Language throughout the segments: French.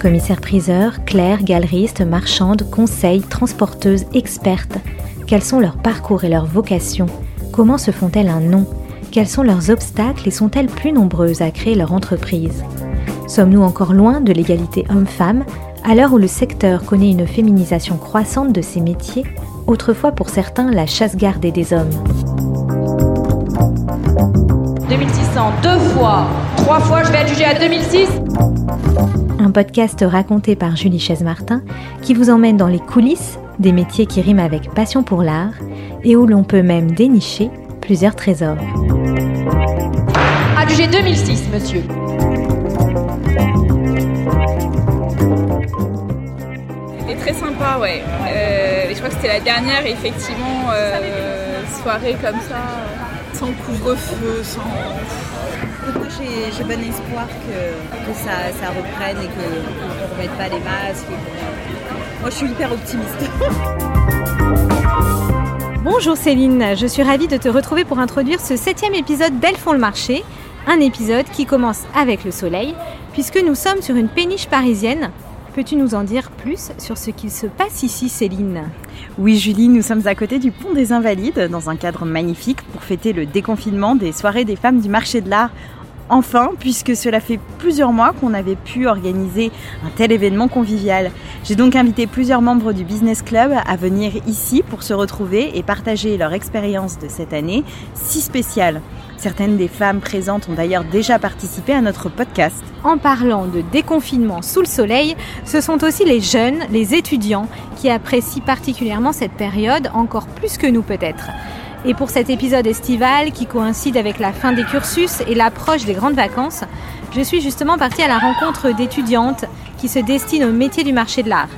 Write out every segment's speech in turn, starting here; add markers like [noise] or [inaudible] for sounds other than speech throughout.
Commissaires-priseurs, clercs, galeristes, marchandes, conseils, transporteuses, expertes. Quels sont leurs parcours et leurs vocations? Comment se font-elles un nom? Quels sont leurs obstacles et sont-elles plus nombreuses à créer leur entreprise? Sommes-nous encore loin de l'égalité homme-femme? À l'heure où le secteur connaît une féminisation croissante de ses métiers, autrefois pour certains la chasse gardée des hommes 2600 deux fois, trois fois, je vais adjuger à 2006. Un podcast raconté par Julie Chaise-Martin qui vous emmène dans les coulisses des métiers qui riment avec passion pour l'art et où l'on peut même dénicher plusieurs trésors. Adjugé 2006, monsieur. C'était très sympa, ouais. Euh, je crois que c'était la dernière, effectivement, euh, soirée comme ça sans couvre-feu, sans. Moi, j'ai bon espoir que, ça, reprenne et qu'on ne remette pas les masques. Moi, je suis hyper optimiste. [laughs] Bonjour Céline, je suis ravie de te retrouver pour introduire ce septième épisode d'Elles font le marché. Un épisode qui commence avec le soleil, puisque nous sommes sur une péniche parisienne Peux-tu nous en dire plus sur ce qu'il se passe ici, Céline Oui, Julie, nous sommes à côté du pont des Invalides, dans un cadre magnifique pour fêter le déconfinement des soirées des femmes du marché de l'art enfin, puisque cela fait plusieurs mois qu'on avait pu organiser un tel événement convivial. J'ai donc invité plusieurs membres du Business Club à venir ici pour se retrouver et partager leur expérience de cette année si spéciale. Certaines des femmes présentes ont d'ailleurs déjà participé à notre podcast. En parlant de déconfinement sous le soleil, ce sont aussi les jeunes, les étudiants, qui apprécient particulièrement cette période, encore plus que nous peut-être. Et pour cet épisode estival qui coïncide avec la fin des cursus et l'approche des grandes vacances, je suis justement partie à la rencontre d'étudiantes qui se destinent au métier du marché de l'art.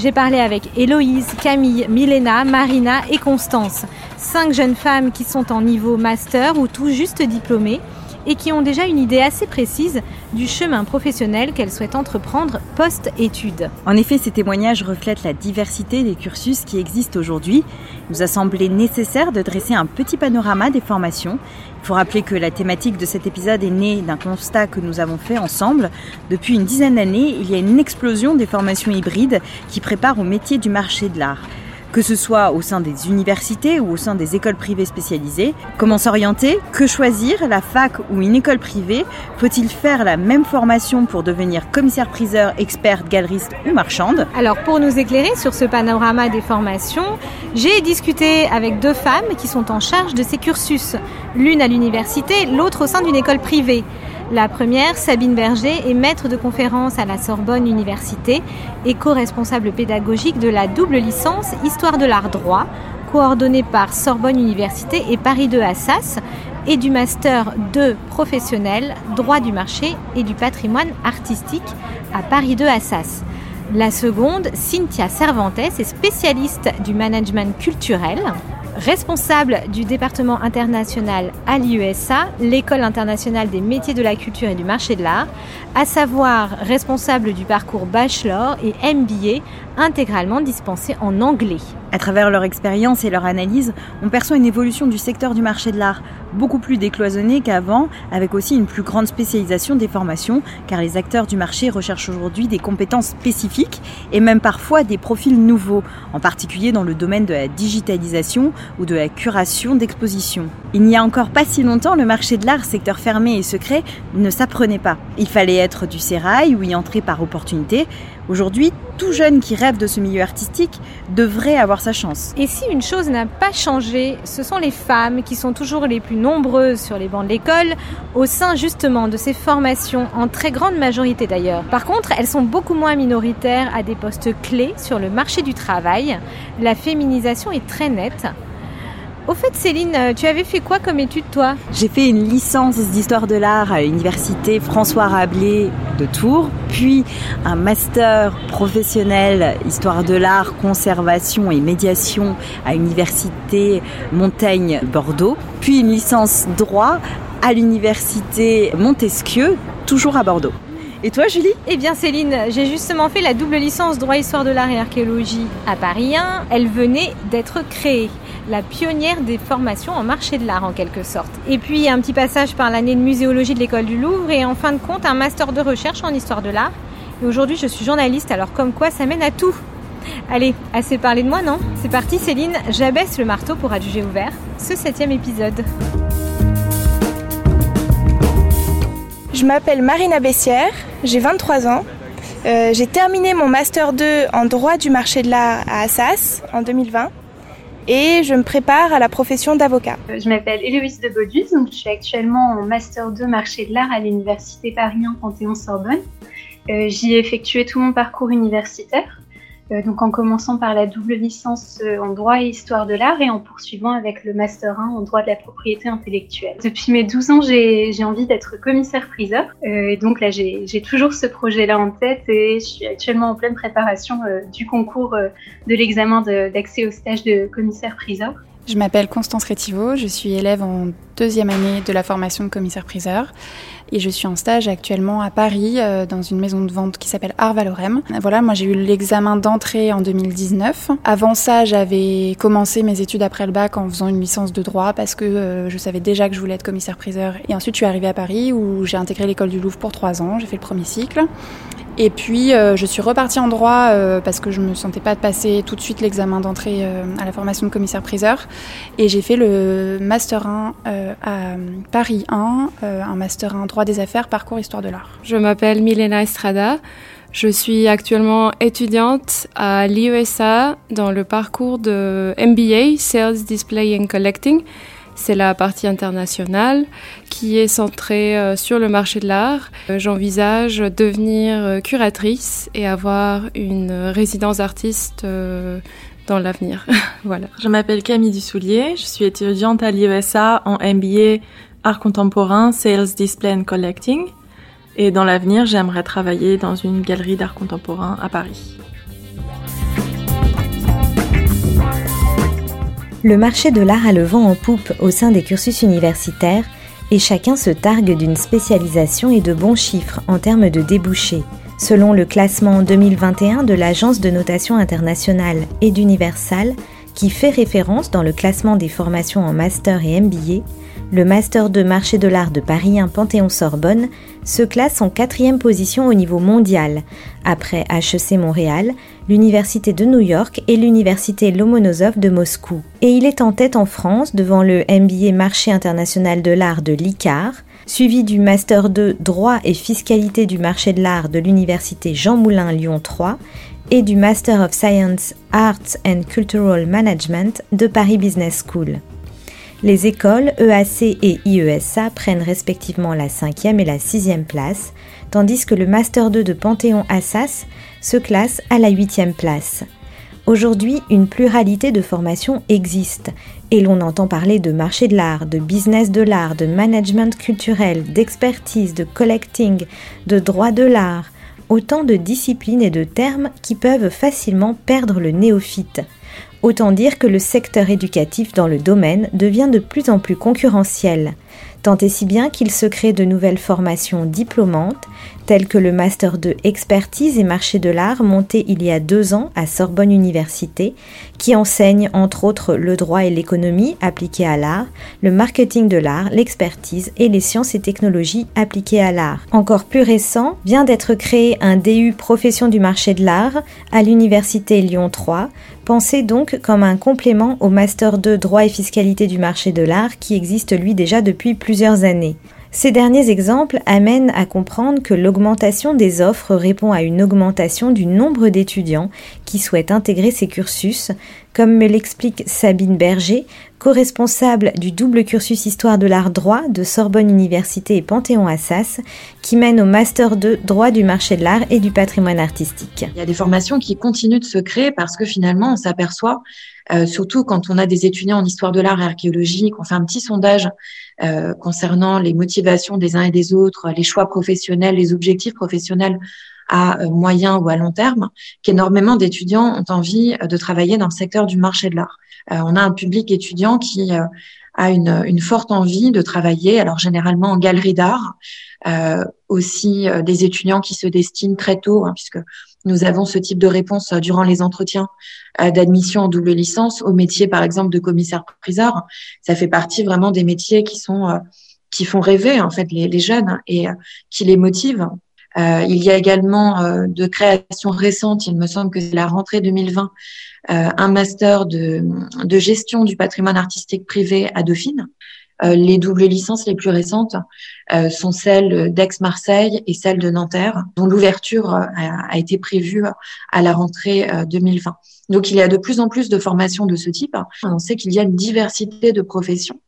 J'ai parlé avec Héloïse, Camille, Milena, Marina et Constance, cinq jeunes femmes qui sont en niveau master ou tout juste diplômées et qui ont déjà une idée assez précise du chemin professionnel qu'elles souhaitent entreprendre post-études. En effet, ces témoignages reflètent la diversité des cursus qui existent aujourd'hui. Il nous a semblé nécessaire de dresser un petit panorama des formations. Il faut rappeler que la thématique de cet épisode est née d'un constat que nous avons fait ensemble. Depuis une dizaine d'années, il y a une explosion des formations hybrides qui préparent au métier du marché de l'art que ce soit au sein des universités ou au sein des écoles privées spécialisées. Comment s'orienter Que choisir La fac ou une école privée Faut-il faire la même formation pour devenir commissaire-priseur, experte, galeriste ou marchande? Alors pour nous éclairer sur ce panorama des formations, j'ai discuté avec deux femmes qui sont en charge de ces cursus, l'une à l'université, l'autre au sein d'une école privée. La première, Sabine Berger, est maître de conférence à la Sorbonne Université et co-responsable pédagogique de la double licence Histoire de l'art droit, coordonnée par Sorbonne Université et Paris 2 Assas, et du master 2 professionnel droit du marché et du patrimoine artistique à Paris 2 Assas. La seconde, Cynthia Cervantes, est spécialiste du management culturel responsable du département international à l'IUSA, l'école internationale des métiers de la culture et du marché de l'art, à savoir responsable du parcours bachelor et MBA intégralement dispensé en anglais. À travers leur expérience et leur analyse, on perçoit une évolution du secteur du marché de l'art, beaucoup plus décloisonné qu'avant, avec aussi une plus grande spécialisation des formations, car les acteurs du marché recherchent aujourd'hui des compétences spécifiques et même parfois des profils nouveaux, en particulier dans le domaine de la digitalisation ou de la curation d'expositions. Il n'y a encore pas si longtemps, le marché de l'art, secteur fermé et secret, ne s'apprenait pas. Il fallait être du sérail ou y entrer par opportunité. Aujourd'hui, tout jeune qui rêve de ce milieu artistique devrait avoir sa chance. Et si une chose n'a pas changé, ce sont les femmes qui sont toujours les plus nombreuses sur les bancs de l'école, au sein justement de ces formations, en très grande majorité d'ailleurs. Par contre, elles sont beaucoup moins minoritaires à des postes clés sur le marché du travail. La féminisation est très nette. Au fait, Céline, euh, tu avais fait quoi comme étude, toi? J'ai fait une licence d'histoire de l'art à l'université François Rabelais de Tours, puis un master professionnel histoire de l'art, conservation et médiation à l'université Montaigne Bordeaux, puis une licence droit à l'université Montesquieu, toujours à Bordeaux. Et toi, Julie? Eh bien, Céline, j'ai justement fait la double licence droit, histoire de l'art et archéologie à Paris 1. Elle venait d'être créée la pionnière des formations en marché de l'art en quelque sorte. Et puis un petit passage par l'année de muséologie de l'école du Louvre et en fin de compte un master de recherche en histoire de l'art. Et aujourd'hui je suis journaliste alors comme quoi ça mène à tout. Allez, assez parlé de moi non? C'est parti Céline, j'abaisse le marteau pour adjuger ouvert ce septième épisode. Je m'appelle Marina Bessière, j'ai 23 ans. Euh, j'ai terminé mon master 2 en droit du marché de l'art à Assas en 2020 et je me prépare à la profession d'avocat. Euh, je m'appelle Héloïse de Baudus, donc je suis actuellement en master 2 marché de l'art à l'université Paris 1 Panthéon-Sorbonne. Euh, j'y ai effectué tout mon parcours universitaire. Euh, donc en commençant par la double licence euh, en droit et histoire de l'art et en poursuivant avec le master 1 en droit de la propriété intellectuelle. Depuis mes 12 ans, j'ai envie d'être commissaire-priseur euh, et donc là j'ai toujours ce projet-là en tête et je suis actuellement en pleine préparation du concours de l'examen d'accès au stage de commissaire-priseur. Je m'appelle Constance Rétiveau, je suis élève en deuxième année de la formation de commissaire-priseur et je suis en stage actuellement à Paris euh, dans une maison de vente qui s'appelle Arvalorem. Voilà, moi j'ai eu l'examen d'entrée en 2019. Avant ça, j'avais commencé mes études après le bac en faisant une licence de droit parce que euh, je savais déjà que je voulais être commissaire-priseur. Et ensuite, je suis arrivée à Paris où j'ai intégré l'école du Louvre pour trois ans. J'ai fait le premier cycle. Et puis euh, je suis repartie en droit parce que je me sentais pas de passer tout de suite l'examen d'entrée à la formation de commissaire-priseur. Et j'ai fait le master 1 à Paris 1, un master 1 droit des affaires, parcours histoire de l'art. Je m'appelle Milena Estrada. Je suis actuellement étudiante à l'IESA dans le parcours de MBA, Sales, Display and Collecting. C'est la partie internationale qui est centrée euh, sur le marché de l'art. Euh, j'envisage devenir euh, curatrice et avoir une résidence artiste dans l'avenir. [laughs] voilà. Je m'appelle Camille Dussoulier, je suis étudiante à l'IESA en MBA Art contemporain, Sales, Display and Collecting. Et dans l'avenir, j'aimerais travailler dans une galerie d'art contemporain à Paris. Le marché de l'art a le vent en poupe au sein des cursus universitaires et chacun se targue d'une spécialisation et de bons chiffres en termes de débouchés. Selon le classement 2021 de l'Agence de notation internationale et d'Universal, qui fait référence dans le classement des formations en master et MBA, le Master de marché de l'art de Paris 1 Panthéon-Sorbonne se classe en quatrième position au niveau mondial, après HEC Montréal, l'Université de New York et l'Université Lomonosov de Moscou. Et il est en tête en France devant le MBA Marché international de l'art de l'ICAR, suivi du Master 2 Droit et fiscalité du marché de l'art de l'Université Jean Moulin Lyon 3 et du Master of Science, Arts and Cultural Management de Paris Business School. Les écoles EAC et IESA prennent respectivement la cinquième et la sixième place, tandis que le Master 2 de Panthéon Assas se classe à la huitième place. Aujourd'hui, une pluralité de formations existe et l'on entend parler de marché de l'art, de business de l'art, de management culturel, d'expertise, de collecting, de droit de l'art, autant de disciplines et de termes qui peuvent facilement perdre le néophyte. Autant dire que le secteur éducatif dans le domaine devient de plus en plus concurrentiel, tant et si bien qu'il se crée de nouvelles formations diplômantes, telles que le Master de Expertise et Marché de l'Art monté il y a deux ans à Sorbonne Université, qui enseigne entre autres le droit et l'économie appliqués à l'art, le marketing de l'art, l'expertise et les sciences et technologies appliquées à l'art. Encore plus récent, vient d'être créé un DU Profession du marché de l'art à l'Université Lyon 3, pensé donc comme un complément au Master 2 Droit et fiscalité du marché de l'art qui existe lui déjà depuis plusieurs années. Ces derniers exemples amènent à comprendre que l'augmentation des offres répond à une augmentation du nombre d'étudiants qui souhaitent intégrer ces cursus, comme me l'explique Sabine Berger, co-responsable du double cursus Histoire de l'art droit de Sorbonne Université et Panthéon-Assas, qui mène au Master 2 droit du marché de l'art et du patrimoine artistique. Il y a des formations qui continuent de se créer parce que finalement on s'aperçoit, euh, surtout quand on a des étudiants en histoire de l'art et archéologie, qu'on fait un petit sondage euh, concernant les motivations des uns et des autres, les choix professionnels, les objectifs professionnels à euh, moyen ou à long terme, qu'énormément d'étudiants ont envie de travailler dans le secteur du marché de l'art. Euh, on a un public étudiant qui a une, une, forte envie de travailler, alors généralement en galerie d'art, euh, aussi des étudiants qui se destinent très tôt, hein, puisque nous avons ce type de réponse durant les entretiens d'admission en double licence au métier, par exemple, de commissaire-priseur. Ça fait partie vraiment des métiers qui sont qui font rêver en fait les, jeunes et qui les motivent. Euh, il y a également euh, de création récente, il me semble que c'est la rentrée 2020, euh, un master de, gestion du patrimoine artistique privé à Dauphine. Les doubles licences les plus récentes sont celles d'Aix-Marseille et celles de Nanterre, dont l'ouverture a, a, été prévue à la rentrée 2020. Donc il y a de plus en plus de formations de ce type. On sait qu'il y a une diversité de professions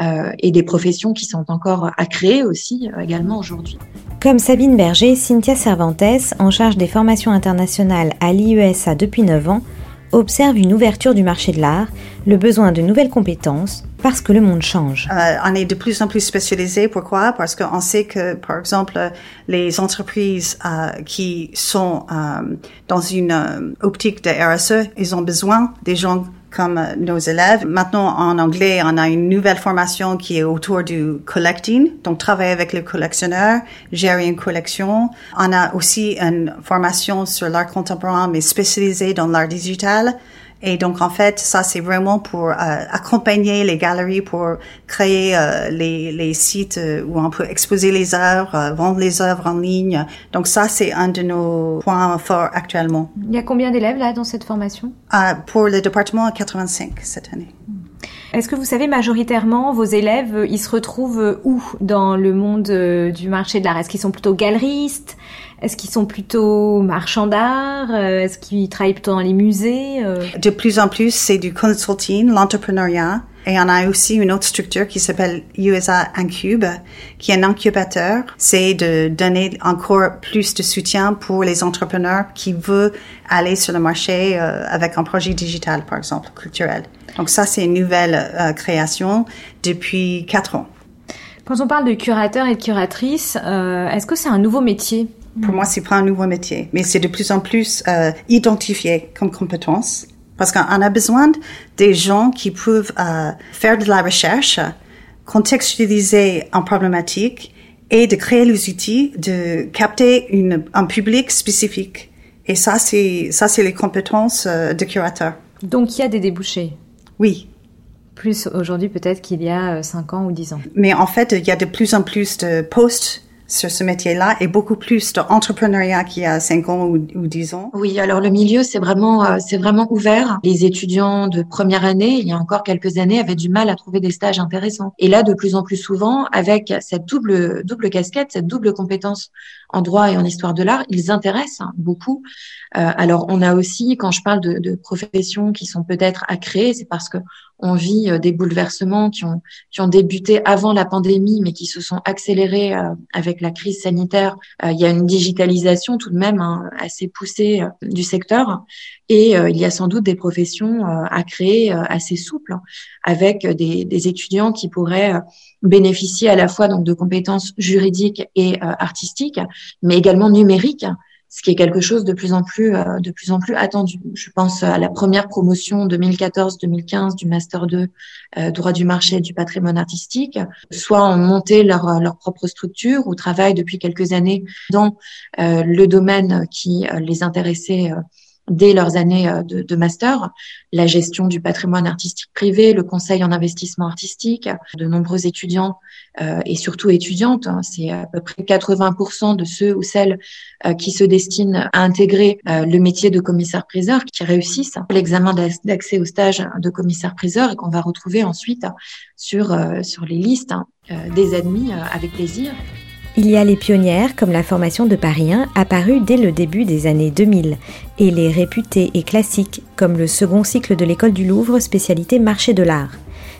euh, et des professions qui sont encore à créer aussi euh, également aujourd'hui. Comme Sabine Berger, Cynthia Cervantes, en charge des formations internationales à l'IESA depuis 9 ans, observe une ouverture du marché de l'art, le besoin de nouvelles compétences, parce que le monde change. Euh, on est de plus en plus spécialisé. Pourquoi? Parce qu'on sait que, par exemple, les entreprises euh, qui sont euh, dans une optique de RSE, ils ont besoin des gens comme nos élèves. Maintenant, en anglais, on a une nouvelle formation qui est autour du collecting, donc travailler avec les collectionneurs, gérer une collection. On a aussi une formation sur l'art contemporain, mais spécialisée dans l'art digital. Et donc, en fait, ça, c'est vraiment pour euh, accompagner les galeries, pour créer euh, les, les, sites euh, où on peut exposer les œuvres, vendre les œuvres en ligne. Donc, ça, c'est un de nos points forts actuellement. Il y a combien d'élèves là dans cette formation? Pour le département, 85 cette année. Est-ce que vous savez majoritairement vos élèves, ils se retrouvent où? Dans le monde du marché de l'art? Est-ce qu'ils sont plutôt galeristes? Est-ce qu'ils sont plutôt marchands d'art euh, Est-ce qu'ils travaillent plutôt dans les musées? Euh? De plus en plus, c'est du consulting, l'entrepreneuriat. Et on a aussi une autre structure qui s'appelle USA Incube, qui est un incubateur. C'est de donner encore plus de soutien pour les entrepreneurs qui veulent aller sur le marché euh, avec un projet digital, par exemple, culturel. Donc ça, c'est une nouvelle création depuis quatre ans. Quand on parle de curateur et de curatrice, est-ce que c'est un nouveau métier? Pour moi, c'est pas un nouveau métier, mais c'est de plus en plus euh, identifié comme compétence parce qu'on a besoin des gens qui peuvent euh, faire de la recherche, contextualiser un problématique et de créer les outils de capter une, un public spécifique. Et ça, c'est ça, c'est les compétences euh, de curateur. Donc, il y a des débouchés. Oui. Plus aujourd'hui peut-être qu'il y a 5 ans ou 10 ans. Mais en fait, il y a de plus en plus de postes sur ce métier-là et beaucoup plus d'entrepreneuriat qu'il y a 5 ans ou, ou 10 ans Oui, alors le milieu, c'est vraiment, euh, c'est vraiment ouvert. Les étudiants de première année, il y a encore quelques années, avaient du mal à trouver des stages intéressants. Et là, de plus en plus souvent, avec cette double, double casquette, cette double compétence en droit et en histoire de l'art, ils intéressent hein, beaucoup. Euh, alors, on a aussi, quand je parle de, de professions qui sont peut-être à créer, c'est parce que on vit euh, des bouleversements qui ont, qui ont débuté avant la pandémie, mais qui se sont accélérés euh, avec la crise sanitaire. Euh, il y a une digitalisation tout de même hein, assez poussée du secteur. Et il y a sans doute des professions à créer assez souples, hein, avec des, des, étudiants qui pourraient bénéficier à la fois donc de compétences juridiques et artistiques, mais également numériques ce qui est quelque chose de plus en plus euh, de plus en plus attendu. Je pense à la première promotion 2014-2015 du master 2 euh, droit du marché et du patrimoine artistique, soit ont monté leur leur propre structure ou travaillent depuis quelques années dans euh, le domaine qui les intéressait dès leurs années euh, de, de, master, la gestion du patrimoine artistique privé, le conseil en investissement artistique. De nombreux étudiants euh, et surtout étudiantes, hein, c'est à peu près 80% de ceux ou celles euh, qui se destinent à intégrer euh, le métier de commissaire-priseur qui réussissent l'examen d'accès au stage de commissaire-priseur et qu'on va retrouver ensuite sur, sur les listes hein, des admis avec plaisir. Il y a les pionnières, comme la formation de Paris 1, apparue dès le début des années 2000, et les réputées et classiques, comme le second cycle de l'école du Louvre, spécialité marché de l'art.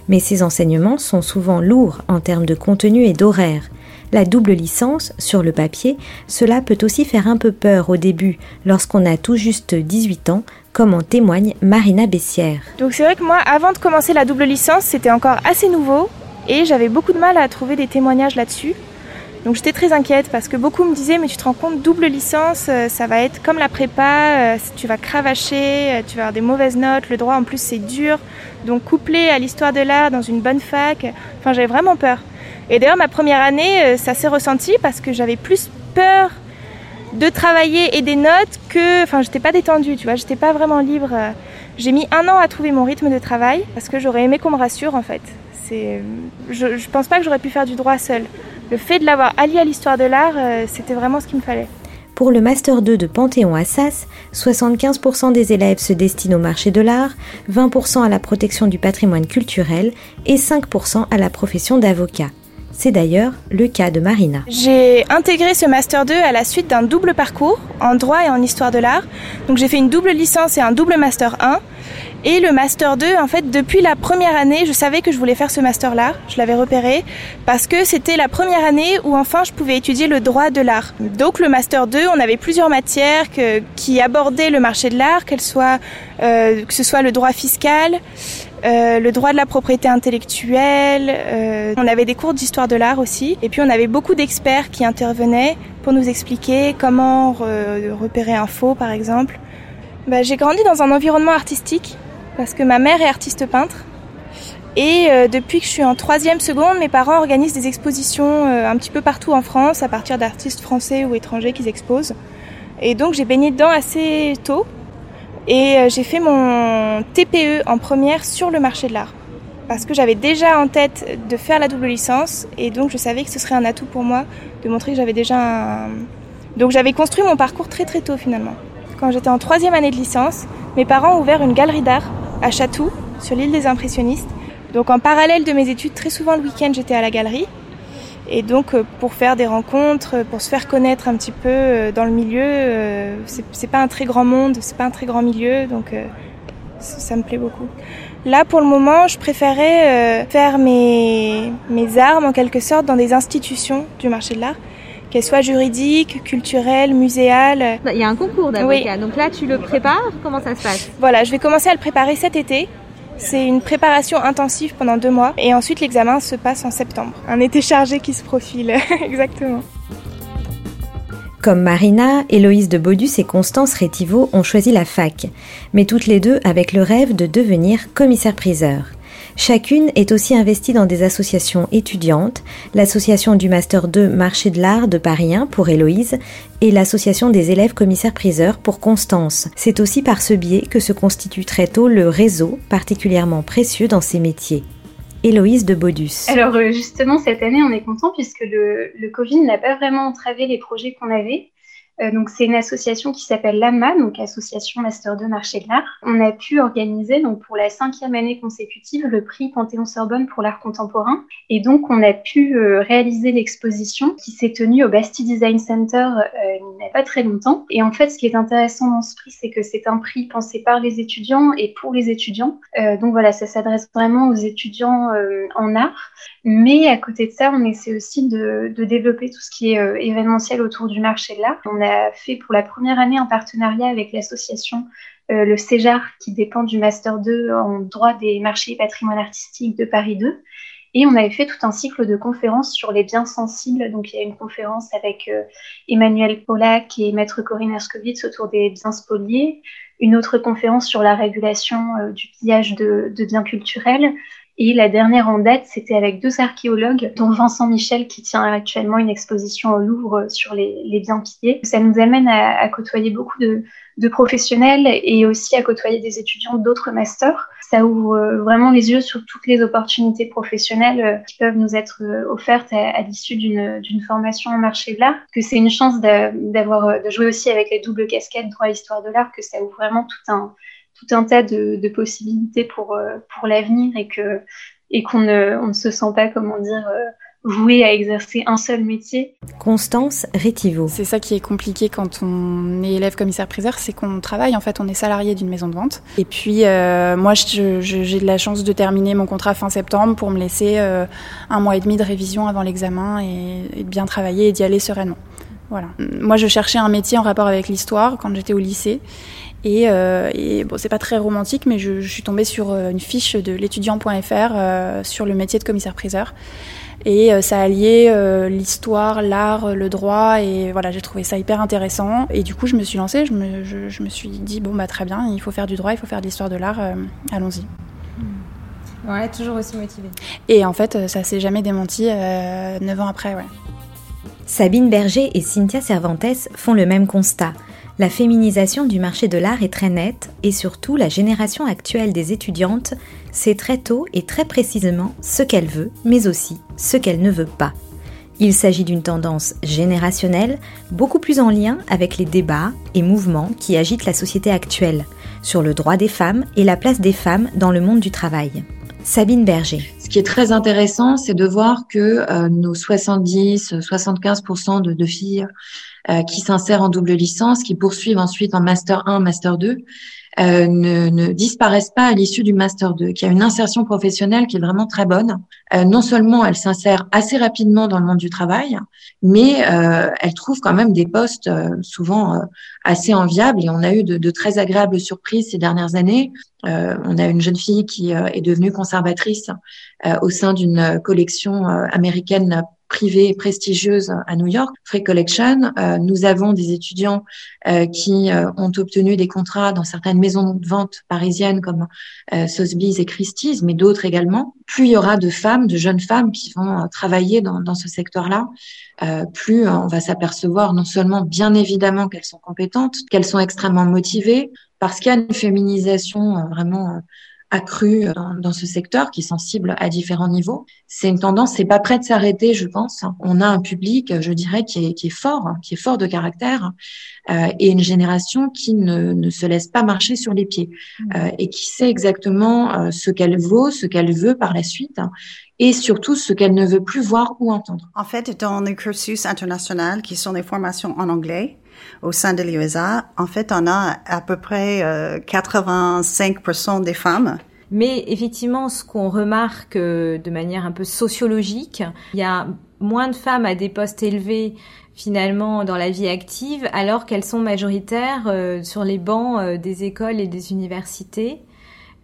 Mais ces enseignements sont souvent lourds en termes de contenu et d'horaire. La double licence, sur le papier, cela peut aussi faire un peu peur au début, lorsqu'on a tout juste 18 ans, comme en témoigne Marina Bessière. Donc c'est vrai que moi, avant de commencer la double licence, c'était encore assez nouveau, et j'avais beaucoup de mal à trouver des témoignages là-dessus. Donc j'étais très inquiète parce que beaucoup me disaient mais tu te rends compte double licence euh, ça va être comme la prépa, euh, tu vas cravacher, euh, tu vas avoir des mauvaises notes, le droit en plus c'est dur. Donc couplé à l'histoire de l'art dans une bonne fac, enfin j'avais vraiment peur. Et d'ailleurs ma première année ça s'est ressenti parce que j'avais plus peur de travailler et des notes que enfin j'étais pas détendue, tu vois, j'étais pas vraiment libre. J'ai mis un an à trouver mon rythme de travail parce que j'aurais aimé qu'on me rassure en fait. C'est je, je pense pas que j'aurais pu faire du droit seul le fait de l'avoir allié à l'histoire de l'art, euh, c'était vraiment ce qu'il me fallait. Pour le Master 2 de Panthéon-Assas, 75% des élèves se destinent au marché de l'art, 20% à la protection du patrimoine culturel et 5% à la profession d'avocat. C'est d'ailleurs le cas de Marina. J'ai intégré ce Master 2 à la suite d'un double parcours en droit et en histoire de l'art. Donc j'ai fait une double licence et un double Master 1. Et le Master 2, en fait, depuis la première année, je savais que je voulais faire ce Master-là. Je l'avais repéré parce que c'était la première année où enfin je pouvais étudier le droit de l'art. Donc le Master 2, on avait plusieurs matières qui abordaient le marché de l'art, soient, euh, que ce soit le droit fiscal, euh, le droit de la propriété intellectuelle. Euh, on avait des cours d'histoire de l'art aussi. Et puis on avait beaucoup d'experts qui intervenaient pour nous expliquer comment repérer un faux, par exemple. Bah, j'ai grandi dans un environnement artistique parce que ma mère est artiste peintre. Et euh, depuis que je suis en troisième seconde, mes parents organisent des expositions un petit peu partout en France à partir d'artistes français ou étrangers qu'ils exposent. Et donc j'ai baigné dedans assez tôt. Et euh, j'ai fait mon TPE en première sur le marché de l'art. Parce que j'avais déjà en tête de faire la double licence et donc je savais que ce serait un atout pour moi de montrer que j'avais déjà un... Donc j'avais construit mon parcours très très tôt finalement. Quand j'étais en troisième année de licence, mes parents ont ouvert une galerie d'art à Chatou, sur l'île des impressionnistes. Donc en parallèle de mes études, très souvent le week-end j'étais à la galerie. Et donc euh, pour faire des rencontres, pour se faire connaître un petit peu euh, dans le milieu, euh, c'est pas un très grand monde, c'est pas un très grand milieu, donc ça me plaît beaucoup. Là pour le moment, je préférais faire mes, mes armes en quelque sorte dans des institutions du marché de l'art qu'elles soient juridiques, culturelles, muséales. Il y a un concours d'avocat, donc là tu le prépares, comment ça se passe? Voilà, je vais commencer à le préparer cet été. C'est une préparation intensive pendant deux mois et ensuite l'examen se passe en septembre. Un été chargé qui se profile, [laughs] exactement. Comme Marina, Héloïse de Baudus et Constance Rétiveau ont choisi la fac, mais toutes les deux avec le rêve de devenir commissaire-priseur. Chacune est aussi investie dans des associations étudiantes, l'association du Master 2 Marché de l'Art de Paris 1 pour Héloïse et l'association des élèves commissaires-priseurs pour Constance. C'est aussi par ce biais que se constitue très tôt le réseau, particulièrement précieux dans ces métiers. Héloïse de Baudus. Alors euh, justement, cette année, on est content puisque le, le Covid n'a pas vraiment entravé les projets qu'on avait. Euh, donc c'est une association qui s'appelle l'AMA, donc Association Master 2 Marché de l'Art. On a pu organiser donc pour la cinquième année consécutive le prix Panthéon-Sorbonne pour l'art contemporain. Et donc on a pu euh, réaliser l'exposition qui s'est tenue au Bastille Design Center euh, il n'y a pas très longtemps. Et en fait, ce qui est intéressant dans ce prix, c'est que c'est un prix pensé par les étudiants et pour les étudiants. donc voilà, ça s'adresse vraiment aux étudiants en art. Mais à côté de ça, on essaie aussi de, de développer tout ce qui est événementiel autour du marché de l'art. Fait pour la première année un partenariat avec l'association euh, le CEJAR, qui dépend du Master 2 en droit des marchés et patrimoine artistique de Paris 2. Et on avait fait tout un cycle de conférences sur les biens sensibles. Donc, il y a une conférence avec euh, Emmanuel Pollack et Maître Corinne Erskowitz autour des biens spoliés. Une autre conférence sur la régulation euh, du pillage de, biens culturels Et la dernière en date, c'était avec deux archéologues, dont Vincent Michel, qui tient actuellement une exposition au Louvre sur les, biens pillés. Ça nous amène à, côtoyer beaucoup de, professionnels et aussi à côtoyer des étudiants d'autres masters. Ça ouvre euh, vraiment les yeux sur toutes les opportunités professionnelles euh, qui peuvent nous être euh, offertes à, l'issue d'une formation en marché de l'art. Que c'est une chance d'avoir de jouer aussi avec les doubles casquettes droit histoire de l'art, que ça ouvre vraiment tout un tout un tas de, possibilités pour, euh, pour l'avenir et que et qu'on ne, on ne se sent pas, comment dire, euh, voué à exercer un seul métier. Constance Rétivo. C'est ça qui est compliqué quand on est élève commissaire-priseur, c'est qu'on travaille, en fait, on est salarié d'une maison de vente. Et puis, euh, moi, j'ai de la chance de terminer mon contrat fin septembre pour me laisser un mois et demi de révision avant l'examen et, et, de bien travailler et d'y aller sereinement. Voilà. Moi, je cherchais un métier en rapport avec l'histoire quand j'étais au lycée. Et, euh, et, bon, c'est pas très romantique, mais je, je suis tombée sur euh, une fiche de l'étudiant.fr euh, sur le métier de commissaire-priseur. Et ça alliait euh, l'histoire, l'art, le droit, et voilà, j'ai trouvé ça hyper intéressant. Et du coup, je me suis lancée, je me, je, je me suis dit, bon, bah très bien, il faut faire du droit, il faut faire de l'histoire de l'art, allons-y. Ouais, toujours aussi motivée. Et en fait, ça s'est jamais démenti neuf ans après, ouais. Sabine Berger et Cynthia Cervantes font le même constat la féminisation du marché de l'art est très nette et surtout la génération actuelle des étudiantes sait très tôt et très précisément ce qu'elle veut, mais aussi ce qu'elle ne veut pas. Il s'agit d'une tendance générationnelle, beaucoup plus en lien avec les débats et mouvements qui agitent la société actuelle, sur le droit des femmes et la place des femmes dans le monde du travail. Sabine Berger. Ce qui est très intéressant, c'est de voir que euh, nos 70-75% de, de filles euh, qui s'insèrent en double licence, qui poursuivent ensuite en master 1, master 2, euh, ne, ne, disparaissent pas à l'issue du master 2, qui a une insertion professionnelle qui est vraiment très bonne. Euh, non seulement elles s'insèrent assez rapidement dans le monde du travail, mais euh, elles trouvent quand même des postes euh, souvent euh, assez enviables. Et on a eu de, de, très agréables surprises ces dernières années. on a une jeune fille qui est devenue conservatrice au sein d'une collection américaine privée prestigieuse à New York, Free Collection. Euh, nous avons des étudiants euh, qui euh, ont obtenu des contrats dans certaines maisons de vente parisiennes comme Sotheby's et Christie's, mais d'autres également. Plus il y aura de femmes, de jeunes femmes qui vont travailler dans, dans ce secteur-là, plus on va s'apercevoir non seulement bien évidemment qu'elles sont compétentes, qu'elles sont extrêmement motivées, parce qu'il y a une féminisation vraiment accrue dans, ce secteur qui est sensible à différents niveaux. C'est une tendance, c'est pas prêt de s'arrêter, je pense. On a un public, je dirais, qui est, qui est fort, qui est fort de caractère, euh, et une génération qui ne, ne, se laisse pas marcher sur les pieds mmh. euh, et qui sait exactement euh, ce qu'elle vaut, ce qu'elle veut par la suite, et surtout ce qu'elle ne veut plus voir ou entendre. En fait, dans les cursus international, qui sont des formations en anglais, au sein de l'USA, en fait, on a à peu près 85% euh, des femmes. Mais effectivement, ce qu'on remarque euh, de manière un peu sociologique, il y a moins de femmes à des postes élevés finalement dans la vie active, alors qu'elles sont majoritaires euh, sur les bancs des écoles et des universités.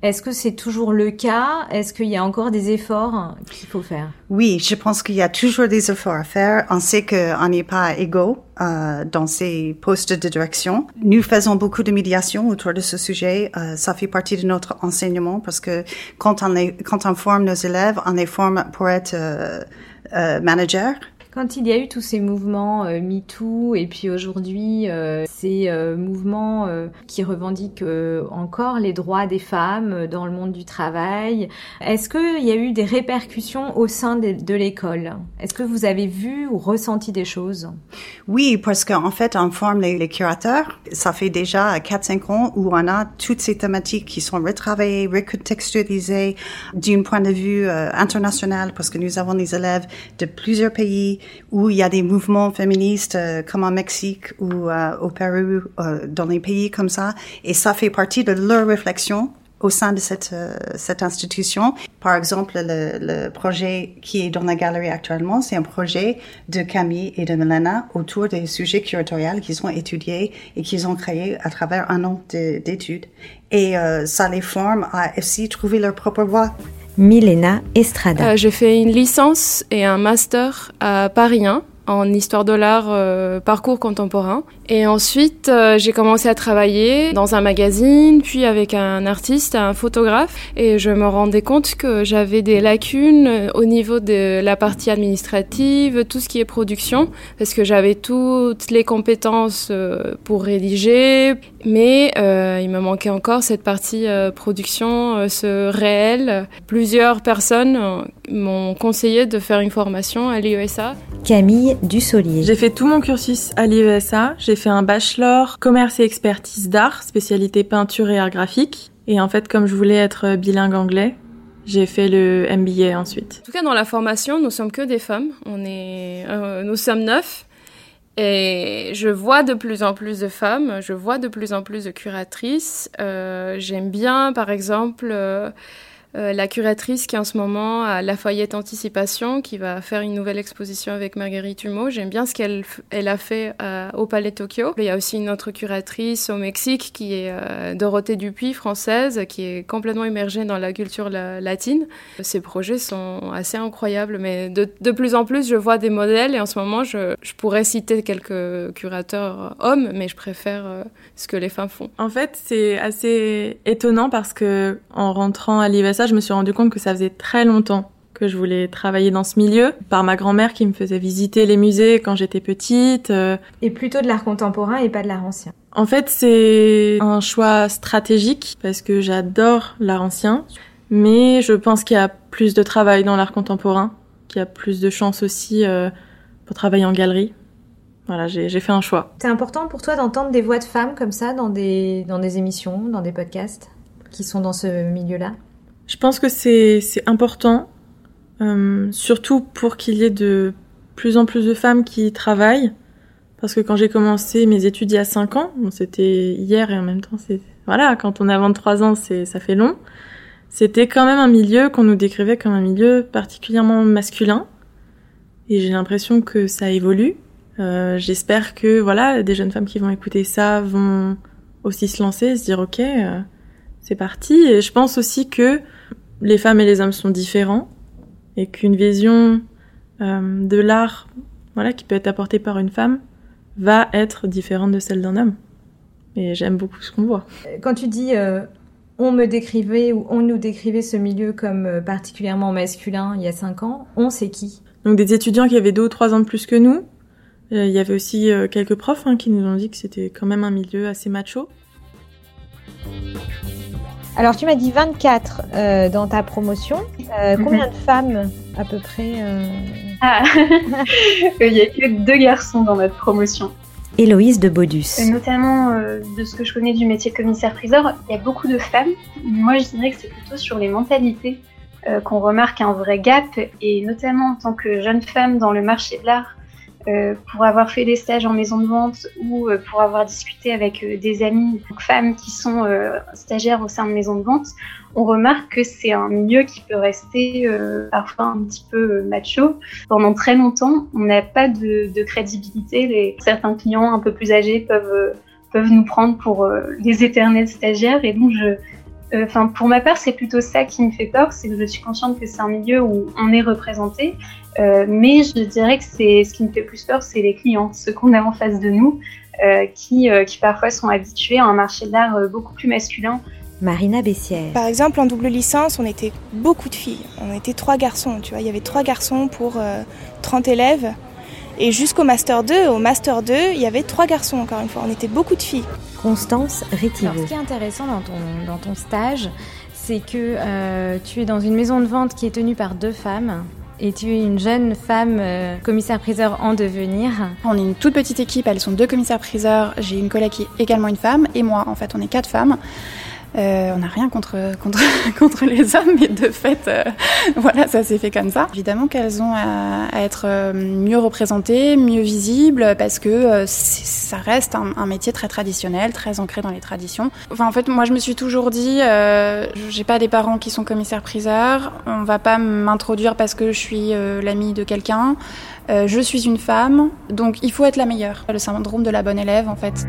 Est-ce que c'est toujours le cas? Est-ce qu'il y a encore des efforts qu'il faut faire? Oui, je pense qu'il y a toujours des efforts à faire. On sait qu'on n'est pas égaux euh, dans ces postes de direction. Nous faisons beaucoup de médiation autour de ce sujet. Euh, ça fait partie de notre enseignement parce que quand on, quand on forme nos élèves, on les forme pour être euh, euh manager quand il y a eu tous ces mouvements euh, MeToo et puis aujourd'hui euh, ces euh, mouvements euh, qui revendiquent encore les droits des femmes dans le monde du travail, est-ce qu'il y a eu des répercussions au sein de, de l'école? Est-ce que vous avez vu ou ressenti des choses? Oui, parce qu'en fait, on forme les, les, curateurs. Ça fait déjà 4-5 ans où on a toutes ces thématiques qui sont retravaillées, recontextualisées d'un point de vue international parce que nous avons des élèves de plusieurs pays où il y a des mouvements féministes euh, comme en Mexique ou euh, au Pérou, euh, dans les pays comme ça, et ça fait partie de leur réflexion au sein de cette, cette institution. Par exemple, le, le, projet qui est dans la galerie actuellement, c'est un projet de Camille et de Melena autour des sujets curatoriaux qu'ils ont étudiés et qu'ils ont créés à travers un an d'études. Et ça les forme à aussi trouver leur propre voie. Milena Estrada. Euh, j'ai fait une licence et un master à Paris 1 en histoire de l'art, euh, parcours contemporain. Et ensuite, euh, j'ai commencé à travailler dans un magazine, puis avec un artiste, un photographe, et je me rendais compte que j'avais des lacunes euh, au niveau de la partie administrative, tout ce qui est production, parce que j'avais toutes les compétences euh, pour rédiger, mais il me manquait encore cette partie production, ce réel. Plusieurs personnes m'ont conseillé de faire une formation à l'IESA. Camille Dussolier. J'ai fait tout mon cursus à l'IESA. J'ai fait un bachelor commerce et expertise d'art, spécialité peinture et art graphique. Et en fait, comme je voulais être bilingue anglais, j'ai fait le MBA ensuite. En tout cas, dans la formation, nous sommes que des femmes. On est, euh, nous sommes neuf. Et je vois de plus en plus de femmes, je vois de plus en plus de curatrices. Euh, J'aime bien, par exemple, euh, euh, la curatrice qui en ce moment à La Fayette Anticipation, qui va faire une nouvelle exposition avec Marguerite Humeau. J'aime bien ce qu'elle elle a fait euh, au Palais Tokyo. Il y a aussi une autre curatrice au Mexique qui est euh, Dorothée Dupuis, française, qui est complètement immergée dans la culture latine. Ces projets sont assez incroyables, mais de, de, plus en plus, je vois des modèles et en ce moment, je, je pourrais citer quelques curateurs hommes, mais je préfère ce que les femmes font. En fait, c'est assez étonnant parce que en rentrant à l'IVSA, je me suis rendu compte que ça faisait très longtemps que je voulais travailler dans ce milieu, par ma grand-mère qui me faisait visiter les musées quand j'étais petite. Euh. Et plutôt de l'art contemporain et pas de l'art ancien. En fait, c'est un choix stratégique parce que j'adore l'art ancien, mais je pense qu'il y a plus de travail dans l'art contemporain, qu'il y a plus de chances aussi euh, pour travailler en galerie. Voilà, j'ai fait un choix. C'est important pour toi d'entendre des voix de femmes comme ça dans des, dans des émissions, dans des podcasts qui sont dans ce milieu-là? Je pense que c'est important, euh, surtout pour qu'il y ait de plus en plus de femmes qui travaillent. Parce que quand j'ai commencé mes études il y a 5 ans, bon, c'était hier et en même temps c'est voilà, quand on a 23 ans, c'est ça fait long. C'était quand même un milieu qu'on nous décrivait comme un milieu particulièrement masculin. Et j'ai l'impression que ça évolue. Euh, J'espère que voilà, des jeunes femmes qui vont écouter ça vont aussi se lancer, se dire ok, euh, c'est parti. Et je pense aussi que les femmes et les hommes sont différents et qu'une vision euh, de l'art, voilà, qui peut être apportée par une femme, va être différente de celle d'un homme. Et j'aime beaucoup ce qu'on voit. Quand tu dis euh, on me décrivait ou on nous décrivait ce milieu comme euh, particulièrement masculin il y a cinq ans, on c'est qui? Donc des étudiants qui avaient deux ou trois ans de plus que nous. Il y avait aussi quelques profs hein, qui nous ont dit que c'était quand même un milieu assez macho. Alors, tu m'as dit 24 euh, dans ta promotion. Euh, mhm. Combien de femmes à peu près euh ah. [laughs] Il n'y a que deux garçons dans notre promotion. Héloïse de Baudus. notamment de ce que je connais du métier de commissaire-priseur, il y a beaucoup de femmes. Moi, je dirais que c'est plutôt sur les mentalités qu'on remarque un vrai gap, et notamment en tant que jeune femme dans le marché de l'art, euh, pour avoir fait des stages en maison de vente ou euh, pour avoir discuté avec euh, des amies femmes qui sont stagiaires au sein de maison de vente, on remarque que c'est un milieu qui peut rester parfois un petit peu macho. Pendant très longtemps, on n'a pas de, crédibilité. Certains clients un peu plus âgés peuvent, peuvent nous prendre pour les éternels stagiaires et donc Enfin, pour ma part, c'est plutôt ça qui me fait peur, c'est que je suis consciente que c'est un milieu où on est représenté, euh, mais je dirais que c'est ce qui me fait plus peur, c'est les clients, ceux qu'on a en face de nous, euh, qui, euh, qui parfois sont habitués à un marché d'art beaucoup plus masculin. Marina Bessière. Par exemple, en double licence, on était beaucoup de filles. On était trois garçons, tu vois. Il y avait trois garçons pour 30 élèves. Et jusqu'au Master 2, au Master 2, il y avait trois garçons encore une fois. On était beaucoup de filles. Constance Rétiveau. ce qui est intéressant dans ton, dans ton stage, c'est que tu es dans une maison de vente qui est tenue par deux femmes et tu es une jeune femme euh, commissaire-priseur en devenir. On est une toute petite équipe, elles sont deux commissaires-priseurs. J'ai une collègue qui est également une femme et moi, en fait, on est quatre femmes. Euh, on n'a rien contre, contre, [laughs] contre les hommes, mais de fait, euh, [laughs] voilà, ça s'est fait comme ça. Évidemment qu'elles ont à, être euh, mieux représentées, mieux visibles, parce que ça reste un, métier très traditionnel, très ancré dans les traditions. Enfin, en fait, moi, je me suis toujours dit, j'ai pas des parents qui sont commissaires-priseurs, on va pas m'introduire parce que je suis l'amie de quelqu'un. je suis une femme, donc il faut être la meilleure. Le syndrome de la bonne élève, en fait.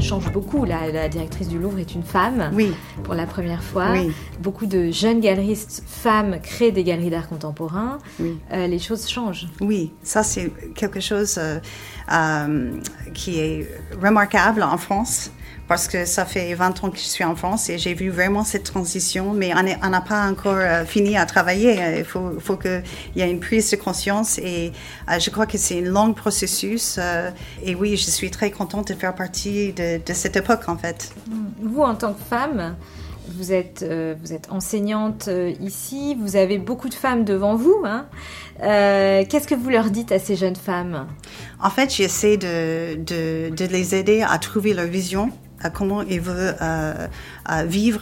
Change beaucoup. La, la, directrice du Louvre est une femme. Oui. Pour la première fois. Oui. Beaucoup de jeunes galeristes femmes créent des galeries d'art contemporain. Oui. Euh, les choses changent. Oui, ça c'est quelque chose euh, euh, qui est remarquable en France parce que ça fait 20 ans que je suis en France et j'ai vu vraiment cette transition, mais on n'a pas encore euh, fini à travailler. Il faut, faut qu'il y ait une prise de conscience et euh, je crois que c'est un long processus. Euh, et oui, je suis très contente de faire partie de, de cette époque en fait. Vous, en tant que femme, vous êtes, euh, vous êtes enseignante euh, ici, vous avez beaucoup de femmes devant vous. Hein. Euh, Qu'est-ce que vous leur dites à ces jeunes femmes? En fait, j'essaie de, de, de les aider à trouver leur vision à comment ils veulent euh, vivre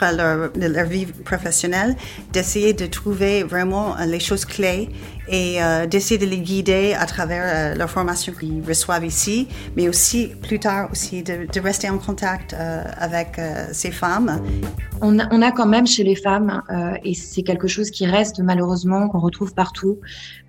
leur vie professionnelle, d'essayer de trouver vraiment les choses clés et euh, d'essayer de les guider à travers euh, leur formation qu'ils reçoivent ici, mais aussi plus tard aussi de, rester en contact euh, avec ces femmes. On a, quand même chez les femmes, et c'est quelque chose qui reste malheureusement, qu'on retrouve partout,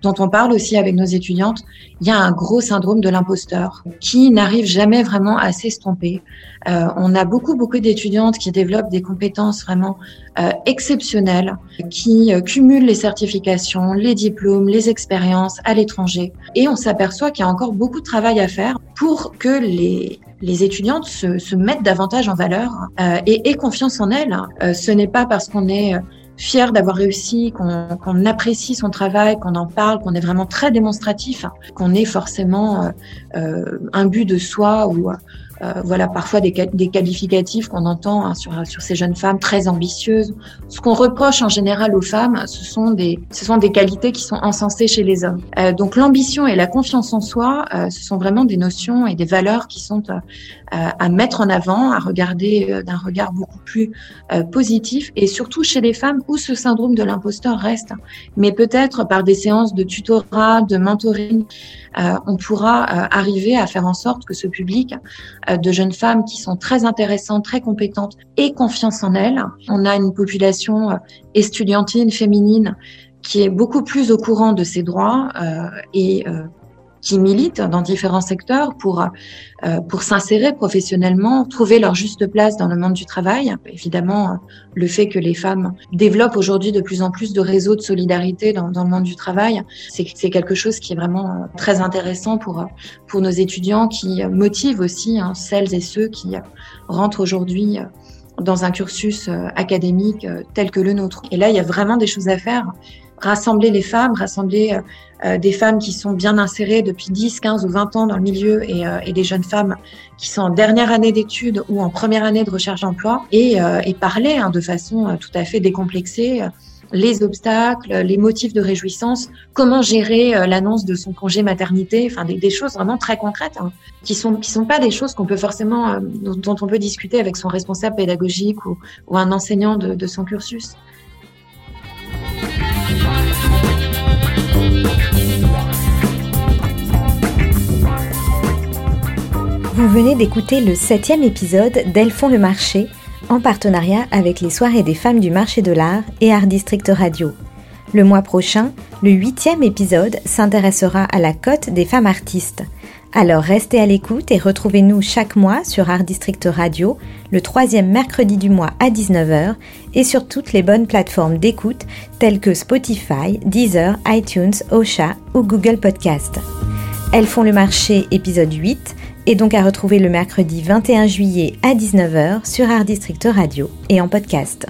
dont on parle aussi avec nos étudiantes, il y a un gros syndrome de l'imposteur qui n'arrive jamais vraiment à s'estomper. on a beaucoup, beaucoup d'étudiantes qui développent des compétences vraiment euh, exceptionnelles, qui euh, cumulent les certifications, les diplômes, les expériences à l'étranger. Et on s'aperçoit qu'il y a encore beaucoup de travail à faire pour que les, les étudiantes se, mettent davantage en valeur euh, et aient confiance en elles. Euh, ce n'est pas parce qu'on est fier d'avoir réussi, qu'on qu'on apprécie son travail, qu'on en parle, qu'on est vraiment très démonstratif, qu'on est forcément euh, un but de soi ou euh, voilà parfois des, des qualificatifs qu'on entend hein, sur, sur ces jeunes femmes très ambitieuses. Ce qu'on reproche en général aux femmes, ce sont des, ce sont des qualités qui sont encensées chez les hommes. Euh, donc l'ambition et la confiance en soi, euh, ce sont vraiment des notions et des valeurs qui sont euh, à mettre en avant, à regarder euh, d'un regard beaucoup plus positif et surtout chez les femmes où ce syndrome de l'imposteur reste. Mais peut-être par des séances de tutorat, de mentoring, on pourra arriver à faire en sorte que ce public de jeunes femmes qui sont très intéressantes, très compétentes et confiance en elles. On a une population estudiantine féminine qui est beaucoup plus au courant de ses droits euh, et euh, qui militent dans différents secteurs pour euh, pour s'insérer professionnellement, trouver leur juste place dans le monde du travail. Évidemment, le fait que les femmes développent aujourd'hui de plus en plus de réseaux de solidarité dans, dans le monde du travail, c'est quelque chose qui est vraiment très intéressant pour pour nos étudiants, qui motive aussi hein, celles et ceux qui rentrent aujourd'hui dans un cursus académique tel que le nôtre. Et là, il y a vraiment des choses à faire rassembler les femmes, rassembler euh, des femmes qui sont bien insérées depuis 10, 15 ou 20 ans dans le milieu et, euh, et des jeunes femmes qui sont en dernière année d'études ou en première année de recherche d'emploi et, euh, et, parler hein, de façon tout à fait décomplexée les obstacles, les motifs de réjouissance, comment gérer l'annonce de son congé maternité, enfin des, des choses vraiment très concrètes, hein, qui sont qui sont pas des choses qu'on peut forcément dont, dont, on peut discuter avec son responsable pédagogique ou, ou un enseignant de, de son cursus. Vous venez d'écouter le septième épisode d'Elles font le marché, en partenariat avec les soirées des femmes du marché de l'art et Art District Radio. Le mois prochain, le huitième épisode s'intéressera à la cote des femmes artistes. Alors restez à l'écoute et retrouvez-nous chaque mois sur Art District Radio, le troisième mercredi du mois à 19h et sur toutes les bonnes plateformes d'écoute telles que Spotify, Deezer, iTunes, Osha ou Google Podcast. Elles font le marché épisode 8 et donc à retrouver le mercredi 21 juillet à 19h sur Art District Radio et en podcast.